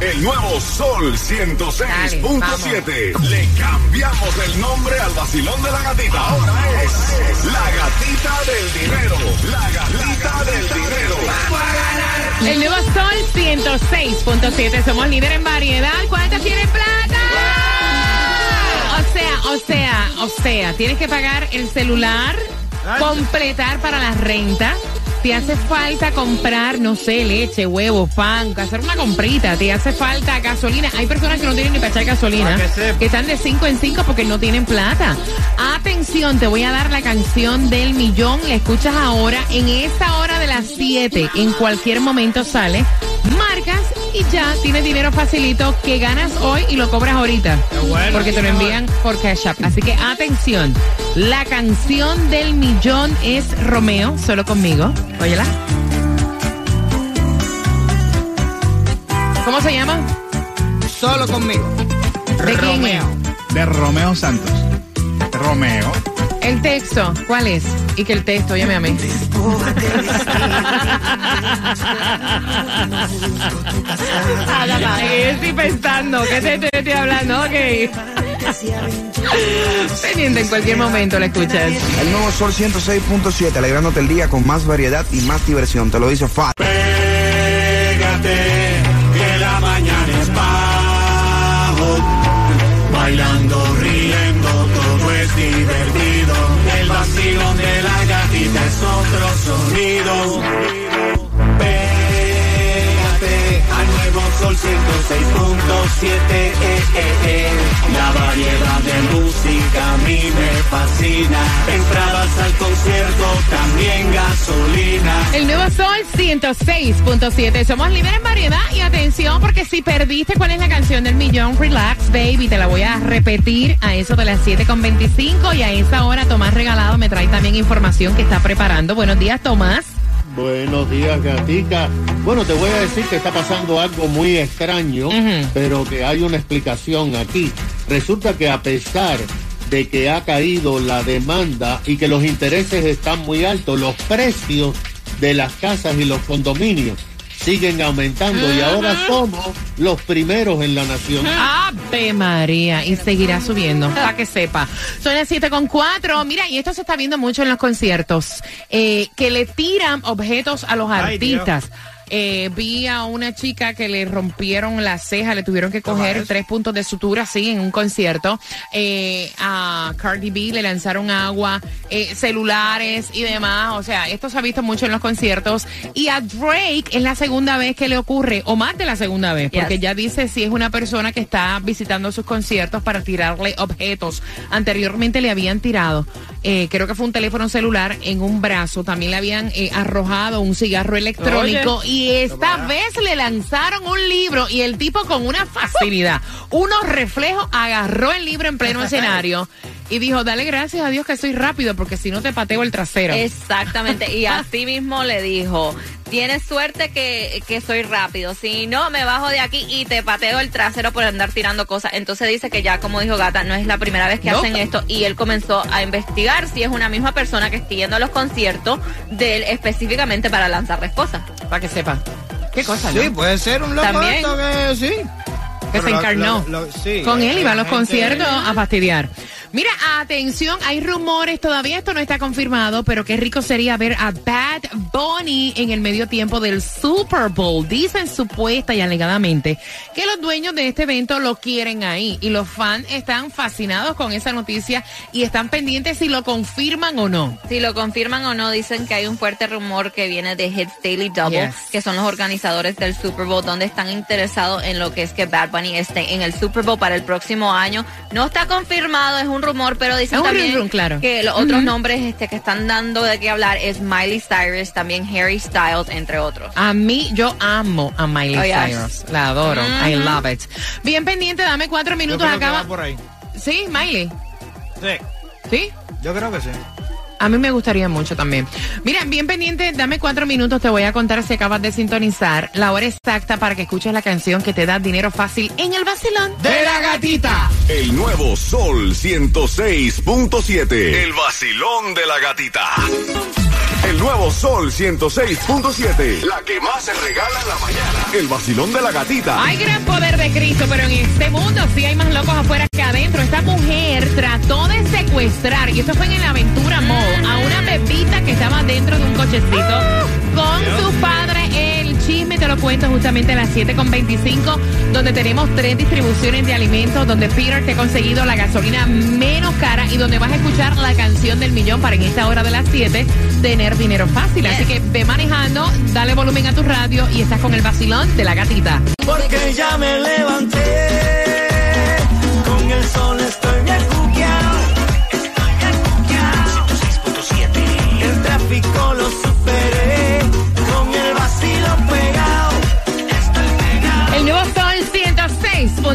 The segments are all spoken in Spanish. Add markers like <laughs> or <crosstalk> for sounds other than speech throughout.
El nuevo Sol 106.7. Le cambiamos el nombre al vacilón de la gatita. Ahora es la gatita del dinero. La gatita del dinero. El nuevo Sol 106.7. Somos líder en variedad. ¿Cuántas tiene plata? O sea, o sea, o sea, tienes que pagar el celular, completar para la renta. Te hace falta comprar, no sé, leche, huevo, pan, hacer una comprita. Te hace falta gasolina. Hay personas que no tienen ni para echar gasolina, que están de 5 en 5 porque no tienen plata. Atención, te voy a dar la canción del millón. La escuchas ahora. En esta hora de las 7, en cualquier momento sale. Marcas y ya tienes dinero facilito que ganas hoy y lo cobras ahorita. porque te lo envían por Cash App. Así que atención. La canción del millón es Romeo, solo conmigo. Óyela. ¿Cómo se llama? Solo conmigo. ¿De quién es? De Romeo Santos. Romeo. El texto, ¿cuál es? Y que el texto, óyeme a mí. <laughs> Ay, estoy pensando, ¿qué te, te estoy hablando? Ok. Pendiente en cualquier momento la escuchas. El nuevo Sol 106.7, alegrándote el día con más variedad y más diversión. Te lo dice Fat. Pégate, es otro. Nuevo Sol 106.7. Eh, eh, eh. La variedad de música a mí me fascina. Entradas al concierto, también gasolina. El nuevo Sol 106.7. Somos líderes en variedad y atención porque si perdiste cuál es la canción del millón, relax baby, te la voy a repetir a eso de las 7.25 y a esa hora Tomás Regalado me trae también información que está preparando. Buenos días Tomás. Buenos días, gatica. Bueno, te voy a decir que está pasando algo muy extraño, pero que hay una explicación aquí. Resulta que a pesar de que ha caído la demanda y que los intereses están muy altos, los precios de las casas y los condominios siguen aumentando y ahora somos los primeros en la nación. Ave María, y seguirá subiendo, para que sepa. Son las 7 con 4. Mira, y esto se está viendo mucho en los conciertos, eh, que le tiran objetos a los Ay, artistas. Eh, vi a una chica que le rompieron la ceja, le tuvieron que coger tres puntos de sutura, sí, en un concierto. Eh, a Cardi B le lanzaron agua, eh, celulares y demás. O sea, esto se ha visto mucho en los conciertos. Y a Drake es la segunda vez que le ocurre, o más de la segunda vez, porque ya dice si es una persona que está visitando sus conciertos para tirarle objetos. Anteriormente le habían tirado, eh, creo que fue un teléfono celular en un brazo. También le habían eh, arrojado un cigarro electrónico. Y esta vez le lanzaron un libro y el tipo con una facilidad, unos reflejos, agarró el libro en pleno <laughs> escenario y dijo, dale gracias a Dios que soy rápido porque si no te pateo el trasero. Exactamente, y <laughs> así mismo le dijo, tienes suerte que, que soy rápido, si no me bajo de aquí y te pateo el trasero por andar tirando cosas. Entonces dice que ya, como dijo Gata, no es la primera vez que No. hacen esto y él comenzó a investigar si es una misma persona que está yendo a los conciertos de él específicamente para lanzarles cosas. Para que sepa. ¿Qué cosa, no? Sí, puede ser un loco que sí. que se pero encarnó. lo- lo- sí, Con él iba a los conciertos a fastidiar. Mira, atención, hay rumores, todavía esto no está confirmado, pero qué rico sería ver a Bad Bunny en el medio tiempo del Super Bowl. Dicen supuesta y alegadamente que los dueños de este evento lo quieren ahí y los fans están fascinados con esa noticia y están pendientes si lo confirman o no. Si lo confirman o no, dicen que hay un fuerte rumor que viene de Hits Daily Double, Yes. que son los organizadores del Super Bowl, donde están interesados en lo que es que Bad Bunny esté en el Super Bowl para el próximo año. No está confirmado, es un rumor, pero dicen también claro. que los otros nombres este, que están dando de qué hablar es Miley Cyrus, también Harry Styles, entre otros. A mí, yo amo a Miley Oh, yes. Cyrus. La adoro. I love it. Bien pendiente, dame cuatro Yo minutos. creo que Acaba. va por ahí. Sí, Miley. Sí, ¿Sí? yo creo que sí. A mí me gustaría mucho también. Mira, bien pendiente, dame cuatro minutos, te voy a contar si acabas de sintonizar la hora exacta para que escuches la canción que te da dinero fácil en el vacilón. ¡De la gatita! El nuevo Sol 106.7. El vacilón de la gatita. El nuevo Sol 106.7. La que más se regala en la mañana. El vacilón de la gatita. Hay gran poder de Cristo, pero en este mundo sí hay más locos afuera que adentro. Esta mujer trató de secuestrar, y esto fue en el Aventura Mall, a una bebita que estaba dentro de un cochecito cuento justamente a las 7.25, donde tenemos tres distribuciones de alimentos, donde Peter te ha conseguido la gasolina menos cara y donde vas a escuchar la canción del millón para en esta hora de las 7 tener dinero fácil. Así que ve manejando, dale volumen a tu radio y estás con el vacilón de la gatita. Porque ya me levanté. Con el sol estoy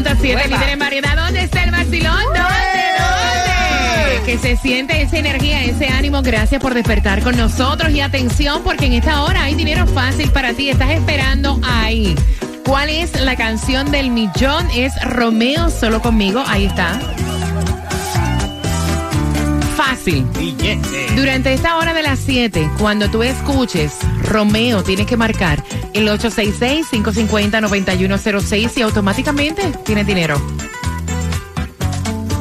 106.7, Huepa. líder en variedad. ¿Dónde está el vacilón? ¿Dónde? ¿Dónde? Que se siente esa energía, ese ánimo. Gracias por despertar con nosotros. Y atención, porque en esta hora hay dinero fácil para ti. Estás esperando ahí. ¿Cuál es la canción del millón? Es Romeo solo conmigo. Ahí está. Fácil. Billete. Durante esta hora de las 7, cuando tú escuches Romeo, tienes que marcar el 866-550-9106 y automáticamente tienes dinero.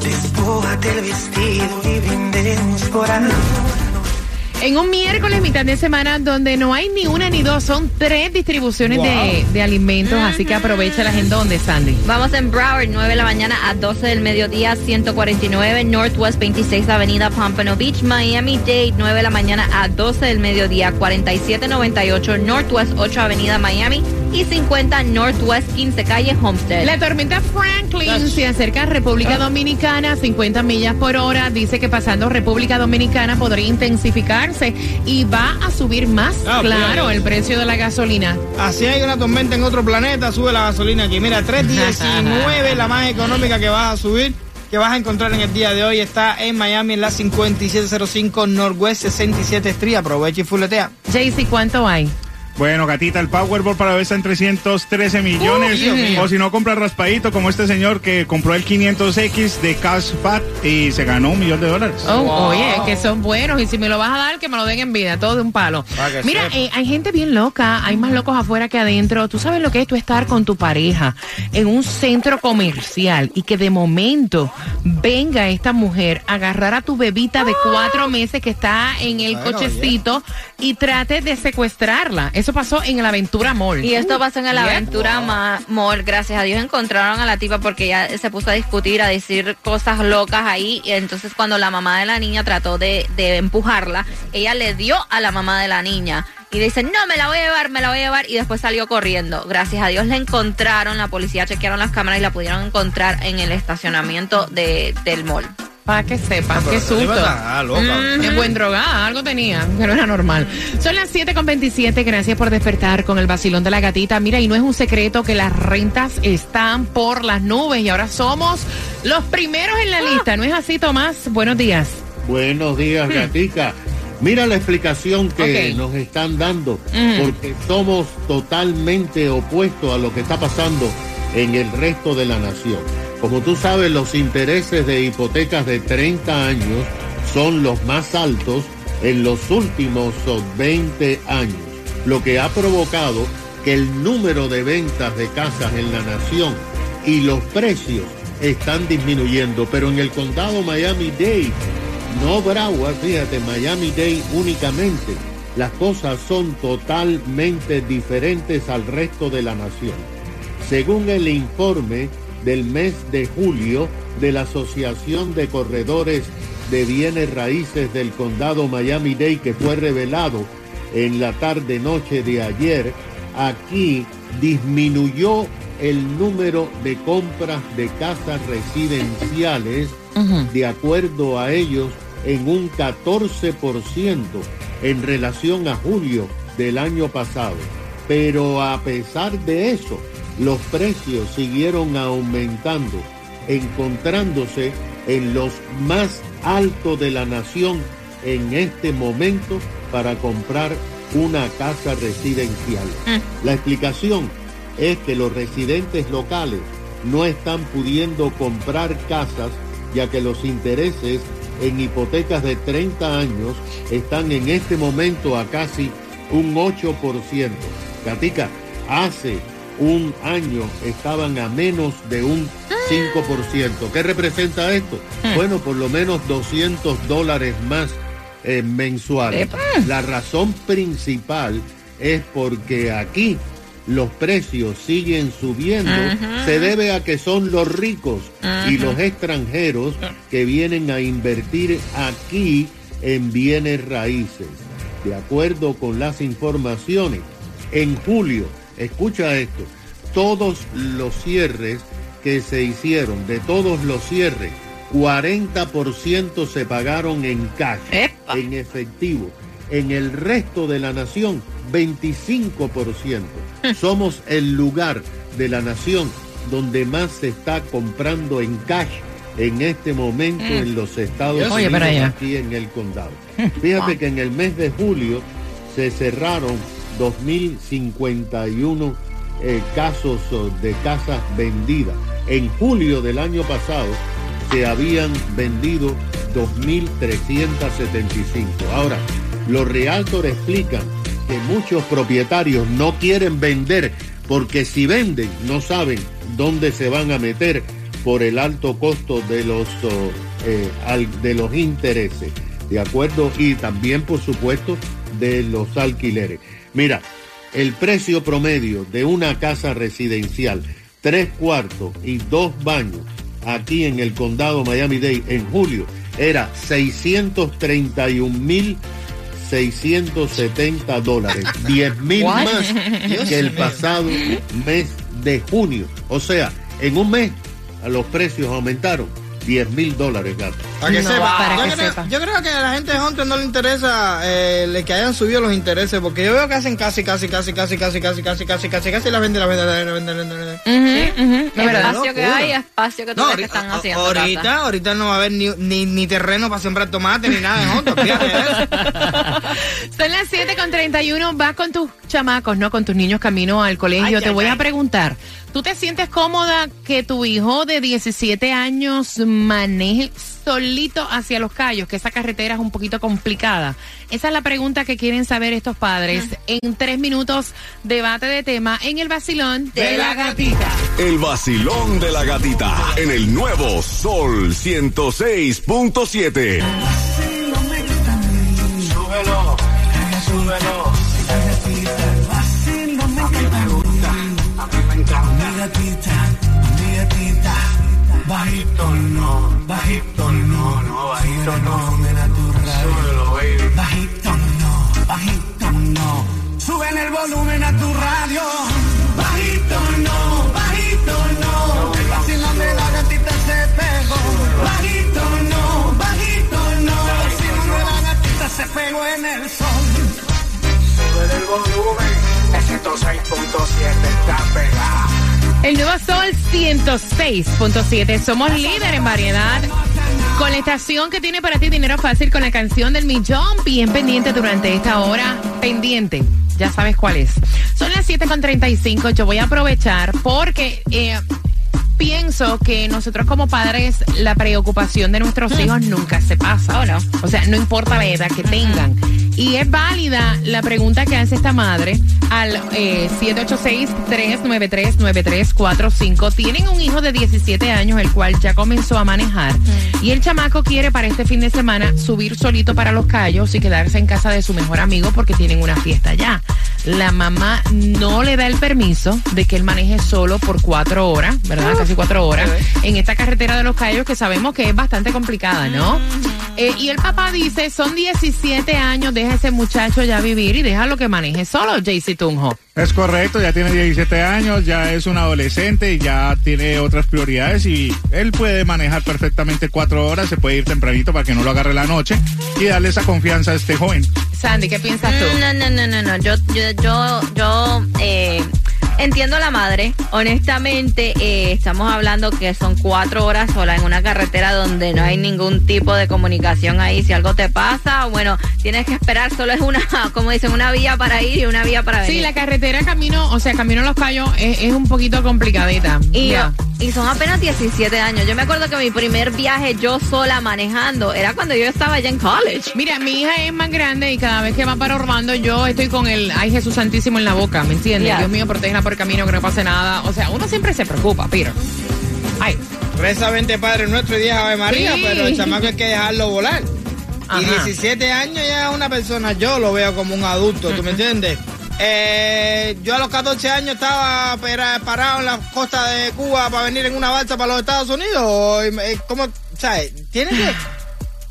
Despójate el vestido y brindemos por amor. En un miércoles, mitad de semana, donde no hay ni una ni dos, son tres distribuciones de, de alimentos, así que aprovechalas en donde, Sandy. Vamos en Broward, 9 de la mañana a 12 del mediodía, 149 Northwest 26 Avenida Pompano Beach, Miami-Dade, 9 de la mañana a 12 del mediodía, 4798 Northwest 8 Avenida Miami y 50 Northwest 15 Calle Homestead. La tormenta Franklin se acerca a República Dominicana, 50 millas por hora. Dice que pasando República Dominicana podría intensificarse y va a subir más, Ah, claro, pues. el precio de la gasolina. Así hay una tormenta en otro planeta, sube la gasolina aquí. Mira, 3.19, la más económica que vas a subir, que vas a encontrar en el día de hoy, está en Miami, en la 5705 Northwest 67 Street. Aprovecha y fuletea. Jaycee, ¿cuánto hay? Bueno, gatita, el Powerball para hoy está en 313 millones. O si no, compra raspadito como este señor que compró el 500X de Cash Fat y se ganó un millón de dólares. Oh, Wow. Oye, que son buenos y si me lo vas a dar, que me lo den en vida, todo de un palo. Mira, eh, hay gente bien loca, hay más locos afuera que adentro. Tú sabes lo que es tú estar con tu pareja en un centro comercial y que de momento venga esta mujer a agarrar a tu bebita de cuatro meses que está en el cochecito y trate de secuestrarla. Eso pasó en el Aventura Mall. Y esto pasó en el. Aventura Ma- Mall. Gracias a Dios encontraron a la tipa porque ella se puso a discutir, a decir cosas locas ahí. Y entonces cuando la mamá de la niña trató de, de empujarla, ella le dio a la mamá de la niña. Y dice, no, me la voy a llevar, me la voy a llevar. Y después salió corriendo. Gracias a Dios la encontraron, la policía chequearon las cámaras y la pudieron enconntrar en el estacionamiento de, del mall. Para que sepas, Ah, pero qué susto. está loca. Mm, Es buen drogada, algo tenía, que no era normal. Son las 7.27, gracias por despertar con el vacilón de la gatita. Mira, y no es un secreto que las rentas están por las nubes y ahora somos los primeros en la lista. ¿No es así, Tomás? Buenos días. Buenos días, Gatica. Mira la explicación que nos están dando, Mm. porque somos totalmente opuestos a lo que está pasando en el resto de la nación. Como tú sabes, los intereses de hipotecas de 30 años son los más altos en los últimos oh, 20 años, lo que ha provocado que el número de ventas de casas en la nación y los precios están disminuyendo. Pero en el condado Miami-Dade, no Broward, fíjate, Miami-Dade únicamente, las cosas son totalmente diferentes al resto de la nación. Según el informe del mes de julio de la Asociación de Corredores de Bienes Raíces del Condado Miami-Dade que fue revelado en la tarde-noche de ayer, aquí disminuyó el número de compras de casas residenciales, de acuerdo a ellos, en un 14% en relación a julio del año pasado. Pero a pesar de eso, los precios siguieron aumentando, encontrándose en los más altos de la nación en este momento para comprar una casa residencial. La explicación es que los residentes locales no están pudiendo comprar casas ya que los intereses en hipotecas de 30 años están en este momento a casi un 8%. Katica, hace un año estaban a menos de un 5%. ¿Qué representa esto? Bueno, por lo menos 200 dólares más eh, mensuales. La razón principal es porque aquí los precios siguen subiendo, se debe a que son los ricos y los extranjeros que vienen a invertir aquí en bienes raíces. De acuerdo con las informaciones, en julio, escucha esto, todos los cierres que se hicieron, de todos los cierres, 40% se pagaron en cash, en efectivo. En el resto de la nación, 25%. Somos el lugar de la nación donde más se está comprando en cash en este momento Mm. en los Estados Oye, Unidos, aquí en el condado. Fíjate que en el mes de julio se cerraron 2.051 eh, casos oh, de casas vendidas. En julio del año pasado se habían vendido 2.375. Ahora, los realtors explican que muchos propietarios no quieren vender porque si venden no saben dónde se van a meter por el alto costo de los, eh, de los intereses. ¿De acuerdo? Y también, por supuesto, de los alquileres. Mira, el precio promedio de una casa residencial, tres cuartos y dos baños, aquí en el condado Miami-Dade en julio, era 631 mil 670 dólares, <laughs> 10 mil más que el pasado mes de junio. O sea, en un mes los precios aumentaron 10 mil dólares, gato. Para que No, sepa. para yo, que creo, sepa. yo creo que a la gente de Hunter no le interesa eh, le- que hayan subido los intereses, porque yo veo que hacen casi, casi, casi, casi, casi, casi, casi, casi, casi, casi, la venden, la venden, la venden, la venden, la venden. Espacio que hay, espacio que tú No, ves que ahorita, están haciendo. ahorita, Tata. ahorita no va a haber ni, ni, ni terreno para sembrar tomate ni nada en Hunter, fíjate eso. <laughs> Son las 7 con 31. Vas con tus chamacos, ¿no? Con tus niños camino al colegio. Ay, Te ay, voy a ay. preguntar. ¿Tú te sientes cómoda que tu hijo de 17 años maneje solito hacia los callos? Que esa carretera es un poquito complicada. Esa es la pregunta que quieren saber estos padres. En tres minutos, debate de tema en el vacilón de la gatita. El vacilón de la gatita en el nuevo Sol 106.7. Súbelo, súbelo. Bajito no, no, bajito no. Súbelo, baby. Bajito no, bajito no. Suben el volumen a tu radio. Bajito no, bajito no. El vacilón de la gatita se pegó. Bajito no, bajito no. El vacilón de la gatita se pegó en el sol. Sube el volumen. El 106.7 está pegado. El nuevo Sol 106.7. Somos líder en variedad. Con la estación que tiene para ti dinero fácil con la canción del millón. Bien pendiente durante esta hora. Pendiente. Ya sabes cuál es. Son las 7.35. Yo voy a aprovechar porque eh, pienso que nosotros como padres, la preocupación de nuestros hijos nunca se pasa. Oh, no. O sea, no importa la edad que tengan. Y es válida la pregunta que hace esta madre al eh, 786-393-9345. Tienen un hijo de 17 años, el cual ya comenzó a manejar. Y el chamaco quiere para este fin de semana subir solito para los callos y quedarse en casa de su mejor amigo porque tienen una fiesta allá. La mamá no le da el permiso de que él maneje solo por cuatro horas, ¿verdad? Casi cuatro horas, en esta carretera de los callos que sabemos que es bastante complicada, ¿no? Eh, y el papá dice, son 17 años, deja ese muchacho ya vivir y déjalo que maneje solo, JC Tunjo. Es correcto, ya tiene 17 años, ya es un adolescente y ya tiene otras prioridades y él puede manejar perfectamente cuatro horas, se puede ir tempranito para que no lo agarre la noche y darle esa confianza a este joven. Sandy, ¿qué piensas tú? No, no, no, no, no. Yo, yo, yo, yo eh, entiendo a la madre. Honestamente, eh, estamos hablando que son cuatro horas sola en una carretera donde no hay ningún tipo de comunicación ahí. Si algo te pasa, bueno, tienes que esperar. Solo es una, <laughs> como dicen, una vía para ir y una vía para venir. Sí, la carretera camino, o sea, camino a los callos es, es un poquito complicadita. Y. y son apenas 17 años. Yo me acuerdo que mi primer viaje yo sola manejando era cuando yo estaba allá en college. Mira, mi hija es más grande y cada vez que va para Orlando yo estoy con el ay Jesús Santísimo en la boca, ¿me entiendes? Ya. Dios mío, protégela por el camino, que no pase nada. O sea, uno siempre se preocupa, Peter. Ay, Reza 20 Padre Nuestro y 10 Ave María, Sí. pero el chamaco hay que dejarlo volar. Y Ajá. 17 años ya es una persona, yo lo veo como un adulto, ¿tú me entiendes? Eh, yo a los 14 años estaba parado en la costa de Cuba para venir en una balsa para los Estados Unidos. ¿Cómo? ¿Sabes? Tiene que,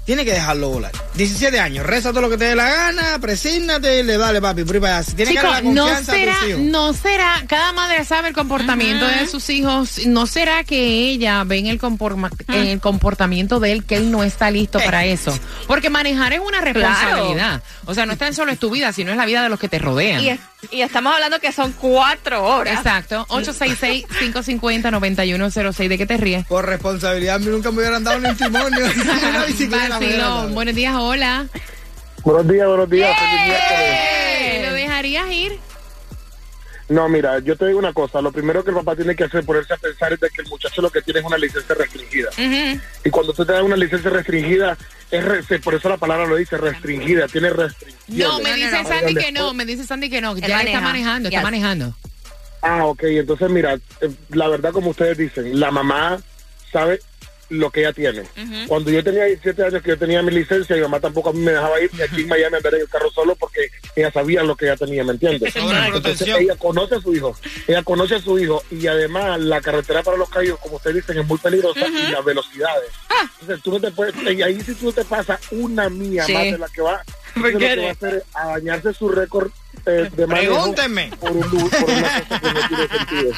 tiene que dejarlo volar. 17 años, reza todo lo que te dé la gana, presígnate y le dale, papi, por allá. Si tiene que Chico, darle la no confianza será, a tus hijos. no será, cada madre sabe el comportamiento de sus hijos, no será que ella ve en el, comporma- en el comportamiento de él que él no está listo Eh. para eso. Porque manejar es una responsabilidad. O sea, no tan solo es tu vida, sino es la vida de los que te rodean. Y, es- y estamos hablando que son cuatro horas. Exacto. 866-550-9106. ¿De qué te ríes? Por responsabilidad, a mí nunca me hubieran dado ni un. <laughs> Vacilón. Buenos días, hola. Buenos días, buenos días. feliz miércoles. Eh, ¿Lo dejarías ir? No, mira, yo te digo una cosa. Lo primero que el papá tiene que hacer ponerse a pensar es de que el muchacho lo que tiene es una licencia restringida. Y cuando tú te das una licencia restringida, es re- por eso la palabra lo dice, restringida, tiene restricciones. No, me dice no. Sandy que no, me dice Sandy que no, ya maneja. está manejando, está manejando. Ah, ok, entonces mira, eh, la verdad como ustedes dicen, la mamá sabe lo que ella tiene. Cuando yo tenía 17 años que yo tenía mi licencia, mi mamá tampoco a mí me dejaba ir ni aquí en Miami a andar en el carro solo porque ella sabía lo que ella tenía, ¿me entiendes? <laughs> Entonces ella conoce a su hijo, ella conoce a su hijo y además la carretera para los callos, como ustedes dicen, es muy peligrosa y las velocidades. Entonces tú no te puedes, y ahí si tú no te pasas una mía Sí. más de la que va, <laughs> lo que va a hacer es a dañarse su récord eh, de Pregúntenme. por, un, lu- por una cosa que no tiene sentido.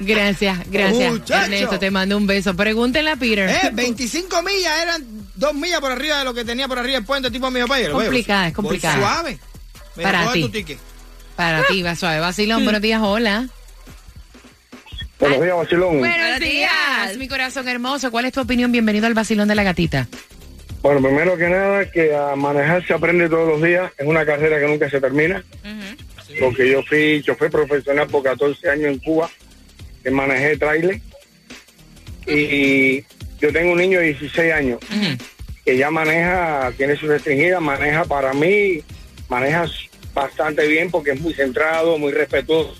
Gracias, gracias. Muchacho. Ernesto, te mando un beso. Pregúntenle a Peter. Eh, 25 millas eran dos millas por arriba de lo que tenía por arriba el puente tipo mío país. Complicada, es complicada. Suave. Mira, Para ti. tu ticket. Para ti, va suave. Vacilón, buenos días, hola. Buenos días, Bacilón. Buenos días. mi corazón hermoso. ¿Cuál es tu opinión? Bienvenido al Vacilón de la Gatita. Bueno, primero que nada, que a manejar se aprende todos los días. Es una carrera que nunca se termina. Porque yo fui chofer profesional por 14 años en Cuba, que manejé trailer. Y yo tengo un niño de 16 años que ya maneja, tiene su restringida, maneja para mí, maneja bastante bien porque es muy centrado, muy respetuoso.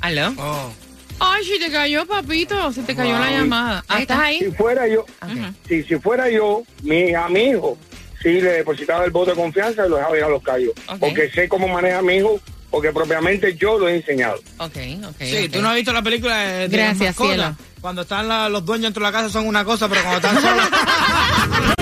¿Aló? Oh. Ay, si te cayó, papito. Se te cayó la llamada. Ah, ¿estás Si ahí? fuera yo, Ok. si, si fuera yo, mi, a mi hijo, sí le depositaba el voto de confianza y lo dejaba ir a los callos. Porque sé cómo maneja a mi hijo, porque propiamente yo lo he enseñado. Ok, ok. Sí, ok. tú no has visto la película de, de Gracias, cielo. Cuando están la- los dueños dentro de la casa son una cosa, pero cuando están solos. <laughs>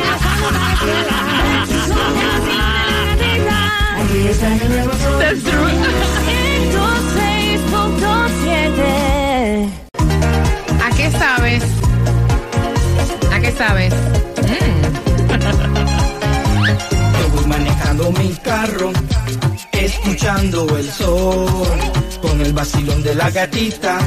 con el vacilón de la gatita,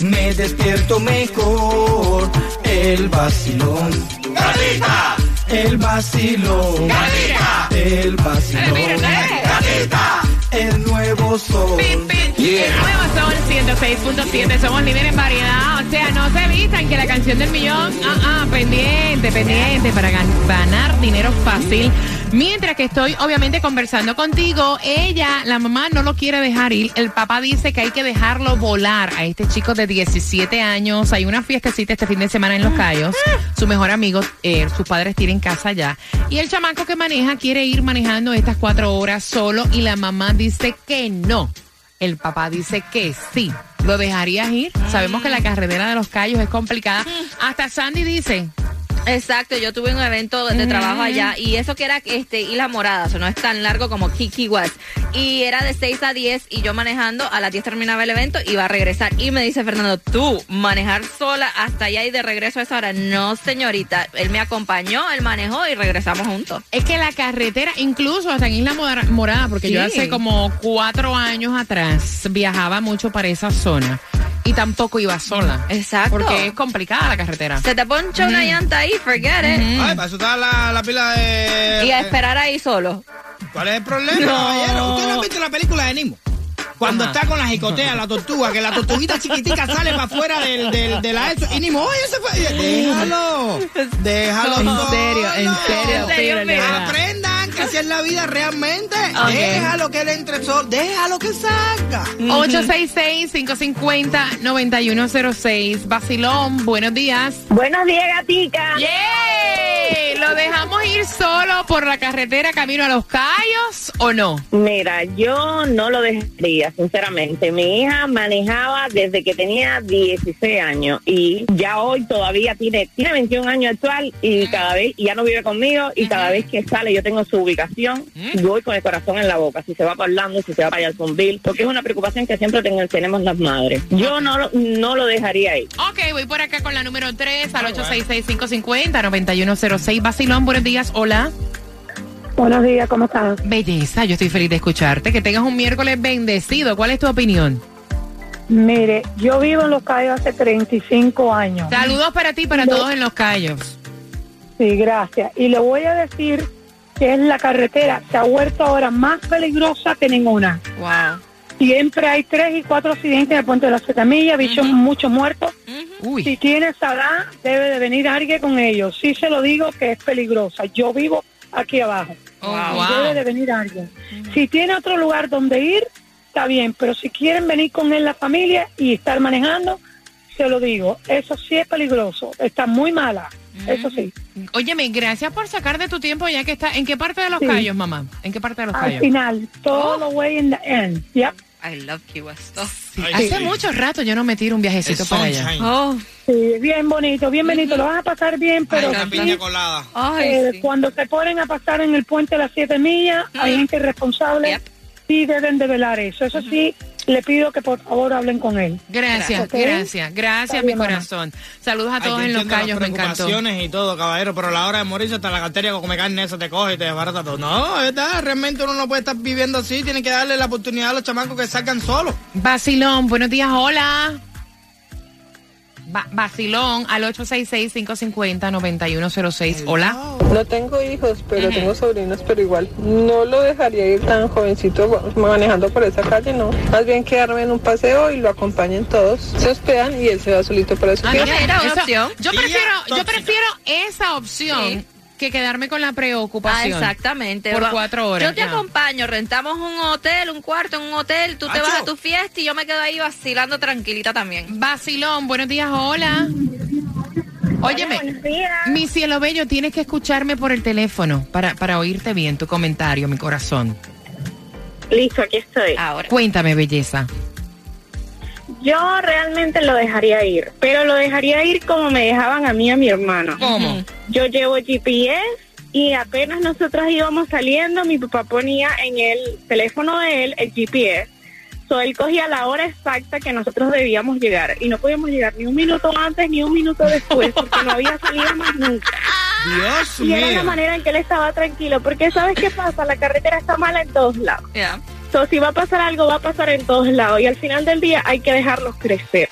me despierto mejor. El vacilón. ¡Gatita! El vacilón. ¡Gatita! El vacilón. ¡Gatita! El nuevo sol. El nuevo Sol 106.7, somos líderes en variedad. O sea, no se vistan que la canción del millón, ah, ah, pendiente, pendiente para gan- ganar dinero fácil. Mientras que estoy obviamente conversando contigo, ella, la mamá, no lo quiere dejar ir. El papá dice que hay que dejarlo volar a este chico de 17 años. Hay una fiestecita este fin de semana en Los Cayos. Su mejor amigo, eh, sus padres tienen casa allá. Y el chamaco que maneja quiere ir manejando estas cuatro horas solo y la mamá dice que no. El papá dice que sí. ¿Lo dejarías ir? Sabemos que la carretera de los callos es complicada. Hasta Sandy dice. Exacto, yo tuve un evento de trabajo allá y eso que era este Isla Morada, o sea, no es tan largo como Kiki West. Y era de 6 a 10 y yo manejando, a las 10 terminaba el evento y iba a regresar. Y me dice Fernando, tú, manejar sola hasta allá y de regreso a esa hora. No, señorita, él me acompañó, él manejó y regresamos juntos. Es que la carretera, incluso hasta en Isla Mora- Morada, porque yo hace como cuatro años atrás viajaba mucho para esa zona y tampoco iba sola. Exacto. Porque es complicada la carretera. Se te poncha una llanta ahí, forget it. Ay, para eso está la, la pila de... Y a esperar ahí solo. ¿Cuál es el problema, No. caballero? ¿Usted no ha visto la película de Nemo? Cuando Ajá. está con la jicotea, la tortuga, que la tortuguita chiquitica sale para afuera del, del, de la eso. Y Nemo, oye, se fue. Déjalo. <laughs> Déjalo. En solo. serio, en serio, serio, Piro, de verdad. Aprendan que así es la vida realmente. Ok. Déjalo que él entre solo. Déjalo que salga. 866-550-9106. Basilón, buenos días. Buenos días, gatica. ¿Lo dejamos ir solo por la carretera camino a los callos o no? Mira, yo no lo dejaría, sinceramente. Mi hija manejaba desde que tenía 16 años y ya hoy todavía tiene, tiene 21 años actual y cada vez, y ya no vive conmigo y cada vez que sale yo tengo su ubicación y voy con el corazón en la boca, si se va para Orlando, si se va para Jacksonville, porque es una preocupación que siempre ten- tenemos las madres. Yo no, lo- no lo dejaría ir. Ok, voy por acá con la número 3 al 866-550-9106. Basilón, buenos días. Hola. Buenos días, ¿cómo estás? Belleza, yo estoy feliz de escucharte. Que tengas un miércoles bendecido. ¿Cuál es tu opinión? Mire, yo vivo en Los Cayos hace 35 años. Saludos para ti y para todos en los callos. Sí, gracias. Y le voy a decir que es la carretera se ha vuelto ahora más peligrosa que ninguna. Wow. Siempre hay tres y cuatro accidentes en el puente de la Setamilla, bichos muchos muertos. Uy. Si tiene esa edad, debe de venir alguien con ellos. Sí se lo digo que es peligrosa. Yo vivo aquí abajo. Oh, Wow. wow. Debe de venir alguien. Si tiene otro lugar donde ir, está bien. Pero si quieren venir con él la familia y estar manejando, se lo digo. Eso sí es peligroso. Está muy mala. Eso sí. Óyeme, gracias por sacar de tu tiempo ya que está. ¿En qué parte de los Sí. callos, mamá? ¿En qué parte de los Al callos? final, todo the way in the end. Yep. I love Key West. Oh. Hace mucho rato yo no me tiro un viajecito para allá. Oh. Sí, bien bonito, bien bonito. Lo vas a pasar bien, pero Una sí, piña colada. Ay, eh, sí. cuando se ponen a pasar en el puente de las siete millas, hay gente responsable. Yep. Sí deben de velar eso. Eso sí, le pido que por favor hablen con él. Gracias, gracias, gracias, Está mi bien, mamá. corazón. Saludos a todos en los callos, las me encantó. y todo, caballero, pero a la hora de morirse hasta la cartera que come carne eso te coge y te desbarata todo. No, es verdad, realmente uno no puede estar viviendo así, tiene que darle la oportunidad a los chamacos que salgan solos. Basilón, buenos días, hola. Ba- Basilón al 866-550-9106. Hola. No tengo hijos, pero tengo sobrinos, pero igual no lo dejaría ir tan jovencito manejando por esa calle, no. Más bien quedarme en un paseo y lo acompañen todos. Se hospedan y él se va solito para su Ah, casa. mira, Era una eso- opción. Yo prefiero, yo prefiero esa opción Sí. Que quedarme con la Ah, preocupación. exactamente. Por Va- cuatro horas. Yo te ya. acompaño, rentamos un hotel, un cuarto en un hotel, tú te Acho. vas a tu fiesta y yo me quedo ahí vacilando tranquilita también. Basilón, buenos días, hola. Óyeme, mi cielo bello, tienes que escucharme por el teléfono para, para oírte bien tu comentario, mi corazón. Listo, aquí estoy. Ahora. Cuéntame, belleza. Yo realmente lo dejaría ir, pero lo dejaría ir como me dejaban a mí y a mi hermano. ¿Cómo? Yo llevo GPS y apenas nosotras íbamos saliendo, mi papá ponía en el teléfono de él el GPS. So, él cogía la hora exacta que nosotros debíamos llegar y no podíamos llegar ni un minuto antes ni un minuto después porque no había salida más nunca. Dios Y era la mío. manera en que él estaba tranquilo, porque ¿sabes qué pasa? La carretera está mala en todos lados. Ya. So, si va a pasar algo, va a pasar en todos lados. Y al final del día hay que dejarlos crecer.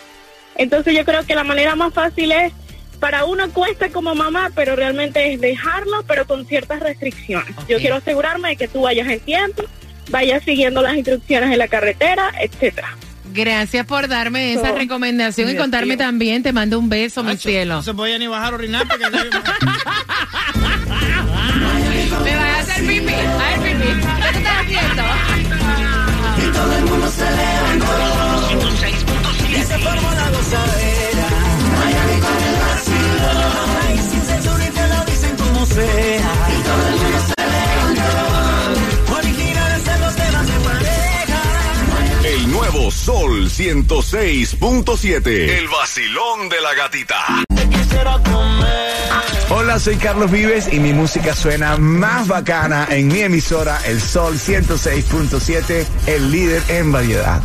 Entonces yo creo que la manera más fácil es, para uno cuesta como mamá, pero realmente es dejarlo, pero con ciertas restricciones. Yo quiero asegurarme de que tú vayas en tiempo, vaya siguiendo las instrucciones en la carretera, etcétera. Gracias por darme esa No. recomendación y contarme tío. también. Te mando un beso, mi cielo. No se podía ni bajar a orinar porque... <laughs> Me vas a hacer pipí. A ver, pipí. ¿Qué te estás haciendo? Todo el mundo se levantó. Y se formó la gozadera. Miami con el vacilón. Ay, sin censura y te lo dicen como sea. Y todo el mundo se levantó. Originales en los temas de pareja. El nuevo Sol 106.7. El vacilón de la gatita. Hola, soy Carlos Vives y mi música suena más bacana en mi emisora El Sol 106.7, el líder en variedad.